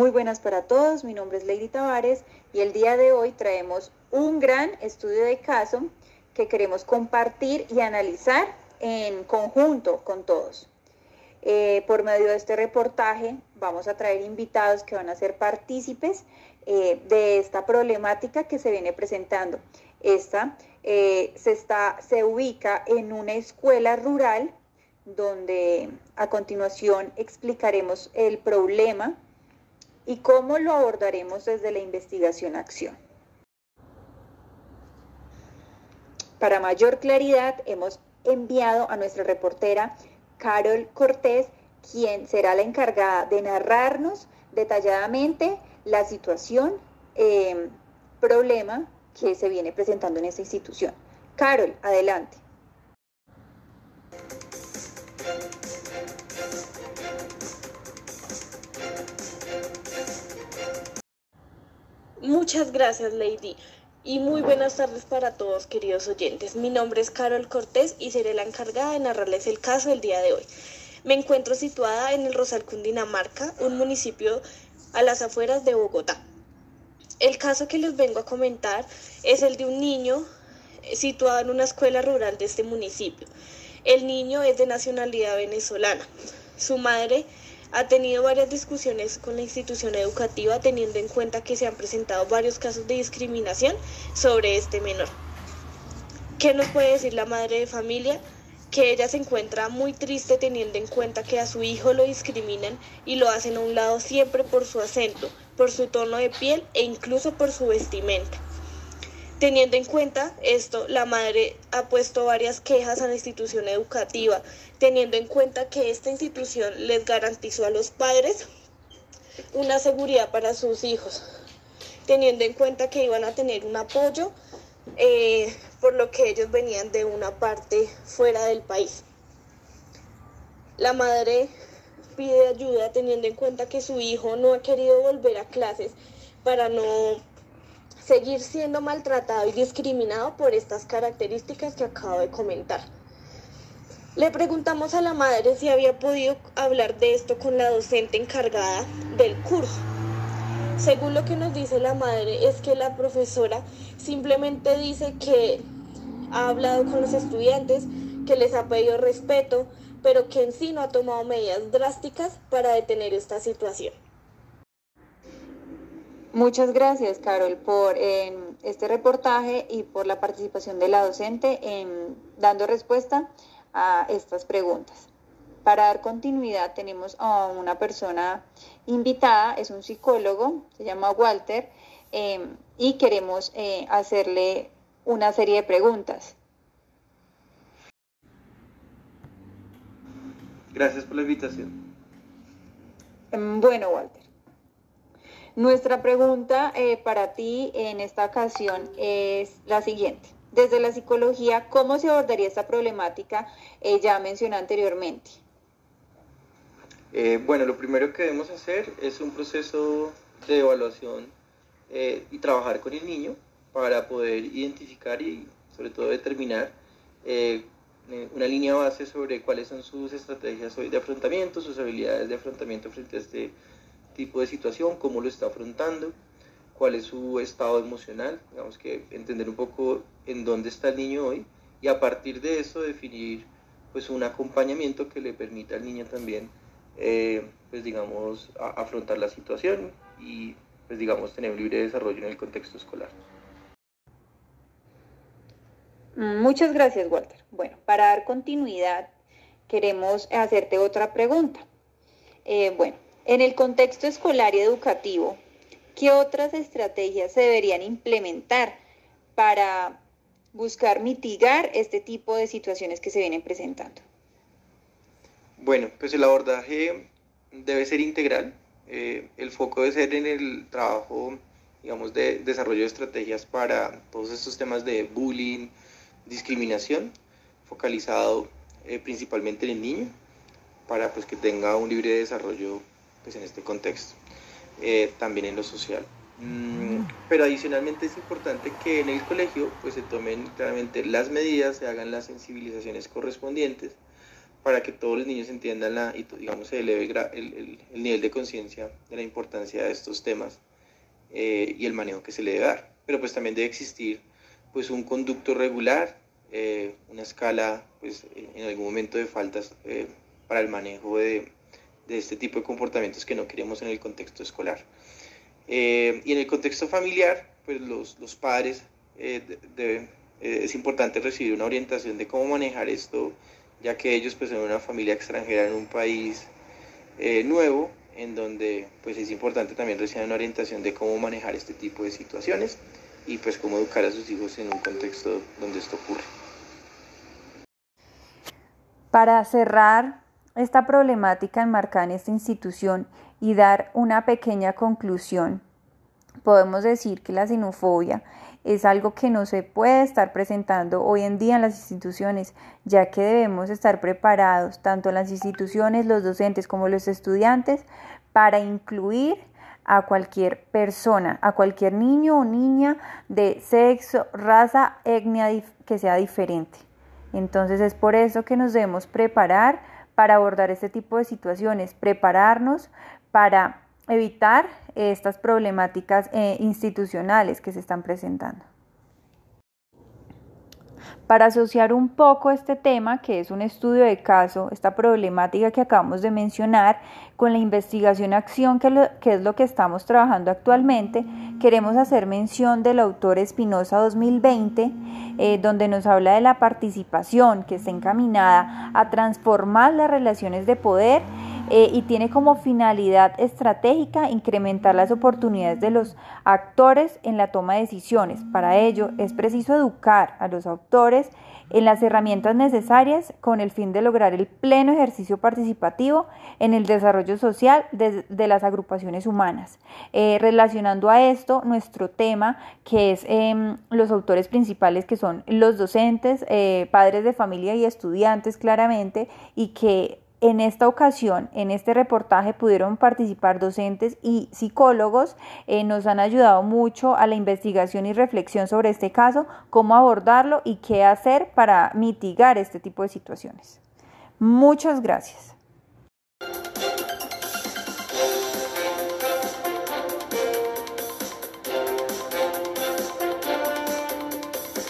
Muy buenas para todos, mi nombre es Lady Tavares y el día de hoy traemos un gran estudio de caso que queremos compartir y analizar en conjunto con todos. Eh, por medio de este reportaje vamos a traer invitados que van a ser partícipes eh, de esta problemática que se viene presentando. Esta eh, se, ubica en una escuela rural donde a continuación explicaremos el problema y cómo lo abordaremos desde la investigación-acción. Para mayor claridad, hemos enviado a nuestra reportera Carol Cortés, quien será la encargada de narrarnos detalladamente la situación, eh, problema que se viene presentando en esta institución. Carol, adelante. Muchas gracias, Lady. Y muy buenas tardes para todos, queridos oyentes. Mi nombre es Carol Cortés y seré la encargada de narrarles el caso del día de hoy. Me encuentro situada en el Rosal, Cundinamarca, un municipio a las afueras de Bogotá. El caso que les vengo a comentar es el de un niño situado en una escuela rural de este municipio. El niño es de nacionalidad venezolana. Su madre ha tenido varias discusiones con la institución educativa teniendo en cuenta que se han presentado varios casos de discriminación sobre este menor. ¿Qué nos puede decir la madre de familia? Que ella se encuentra muy triste teniendo en cuenta que a su hijo lo discriminan y lo hacen a un lado siempre por su acento, por su tono de piel e incluso por su vestimenta. Teniendo en cuenta esto, la madre ha puesto varias quejas a la institución educativa, teniendo en cuenta que esta institución les garantizó a los padres una seguridad para sus hijos, teniendo en cuenta que iban a tener un apoyo eh, por lo que ellos venían de una parte fuera del país. La madre pide ayuda teniendo en cuenta que su hijo no ha querido volver a clases para no seguir siendo maltratado y discriminado por estas características que acabo de comentar. Le preguntamos a la madre si había podido hablar de esto con la docente encargada del curso. Según lo que nos dice la madre es que la profesora simplemente dice que ha hablado con los estudiantes, que les ha pedido respeto, pero que en sí no ha tomado medidas drásticas para detener esta situación. Muchas gracias, Carol, por este reportaje y por la participación de la docente en dando respuesta a estas preguntas. Para dar continuidad tenemos a una persona invitada, es un psicólogo, se llama Walter, em, y queremos eh, hacerle una serie de preguntas. Gracias por la invitación. Em, bueno, Walter. Nuestra pregunta eh, para ti en esta ocasión es la siguiente. Desde la psicología, ¿cómo se abordaría esta problemática eh, ya mencioné anteriormente? Eh, bueno, lo primero que debemos hacer es un proceso de evaluación y trabajar con el niño para poder identificar y sobre todo determinar una línea base sobre cuáles son sus estrategias de afrontamiento, sus habilidades de afrontamiento frente a este tipo de situación, cómo lo está afrontando, cuál es su estado emocional, digamos que entender un poco en dónde está el niño hoy y a partir de eso definir pues un acompañamiento que le permita al niño también eh, pues digamos afrontar la situación y pues digamos tener un libre desarrollo en el contexto escolar. Muchas gracias, Walter. Bueno, para dar continuidad, queremos hacerte otra pregunta. Eh, bueno, en el contexto escolar y educativo, ¿qué otras estrategias se deberían implementar para buscar mitigar este tipo de situaciones que se vienen presentando? Bueno, pues el abordaje debe ser integral. Eh, el foco debe ser en el trabajo, digamos, de desarrollo de estrategias para todos estos temas de bullying, discriminación, focalizado eh, principalmente en el niño, para pues, que tenga un libre desarrollo pues, en este contexto, eh, también en lo social. Mm, pero adicionalmente es importante que en el colegio pues, se tomen claramente las medidas, se hagan las sensibilizaciones correspondientes para que todos los niños entiendan la, y digamos se eleve el, el, nivel de conciencia de la importancia de estos temas eh, y el manejo que se le debe dar. Pero pues también debe existir pues un conducto regular, eh, una escala pues en algún momento de faltas para el manejo de, de, este tipo de comportamientos que no queremos en el contexto escolar. y en el contexto familiar, pues los, los padres deben, es importante recibir una orientación de cómo manejar esto ya que ellos pues son una familia extranjera en un país eh, nuevo, en donde pues es importante también recibir una orientación de cómo manejar este tipo de situaciones y pues cómo educar a sus hijos en un contexto donde esto ocurre. Para cerrar esta problemática enmarcada en esta institución y dar una pequeña conclusión, podemos decir que la xenofobia es algo que no se puede estar presentando hoy en día en las instituciones, ya que debemos estar preparados, tanto las instituciones, los docentes como los estudiantes, para incluir a cualquier persona, a cualquier niño o niña de sexo, raza, etnia que sea diferente. Entonces es por eso que nos debemos preparar para abordar este tipo de situaciones, prepararnos para evitar estas problemáticas eh, institucionales que se están presentando. Para asociar un poco este tema, que es un estudio de caso, esta problemática que acabamos de mencionar, con la investigación-acción, que, que, es lo que estamos trabajando actualmente, queremos hacer mención del autor Espinosa 2020, eh, donde nos habla de la participación que está encaminada a transformar las relaciones de poder eh, y tiene como finalidad estratégica incrementar las oportunidades de los actores en la toma de decisiones. Para ello es preciso educar a los autores en las herramientas necesarias con el fin de lograr el pleno ejercicio participativo en el desarrollo social de, las agrupaciones humanas. Eh, relacionando a esto nuestro tema, que es em, los autores principales, que son los docentes, eh, padres de familia y estudiantes claramente, y que en esta ocasión, en este reportaje, pudieron participar docentes y psicólogos. Eh, nos han ayudado mucho a la investigación y reflexión sobre este caso, cómo abordarlo y qué hacer para mitigar este tipo de situaciones. Muchas gracias.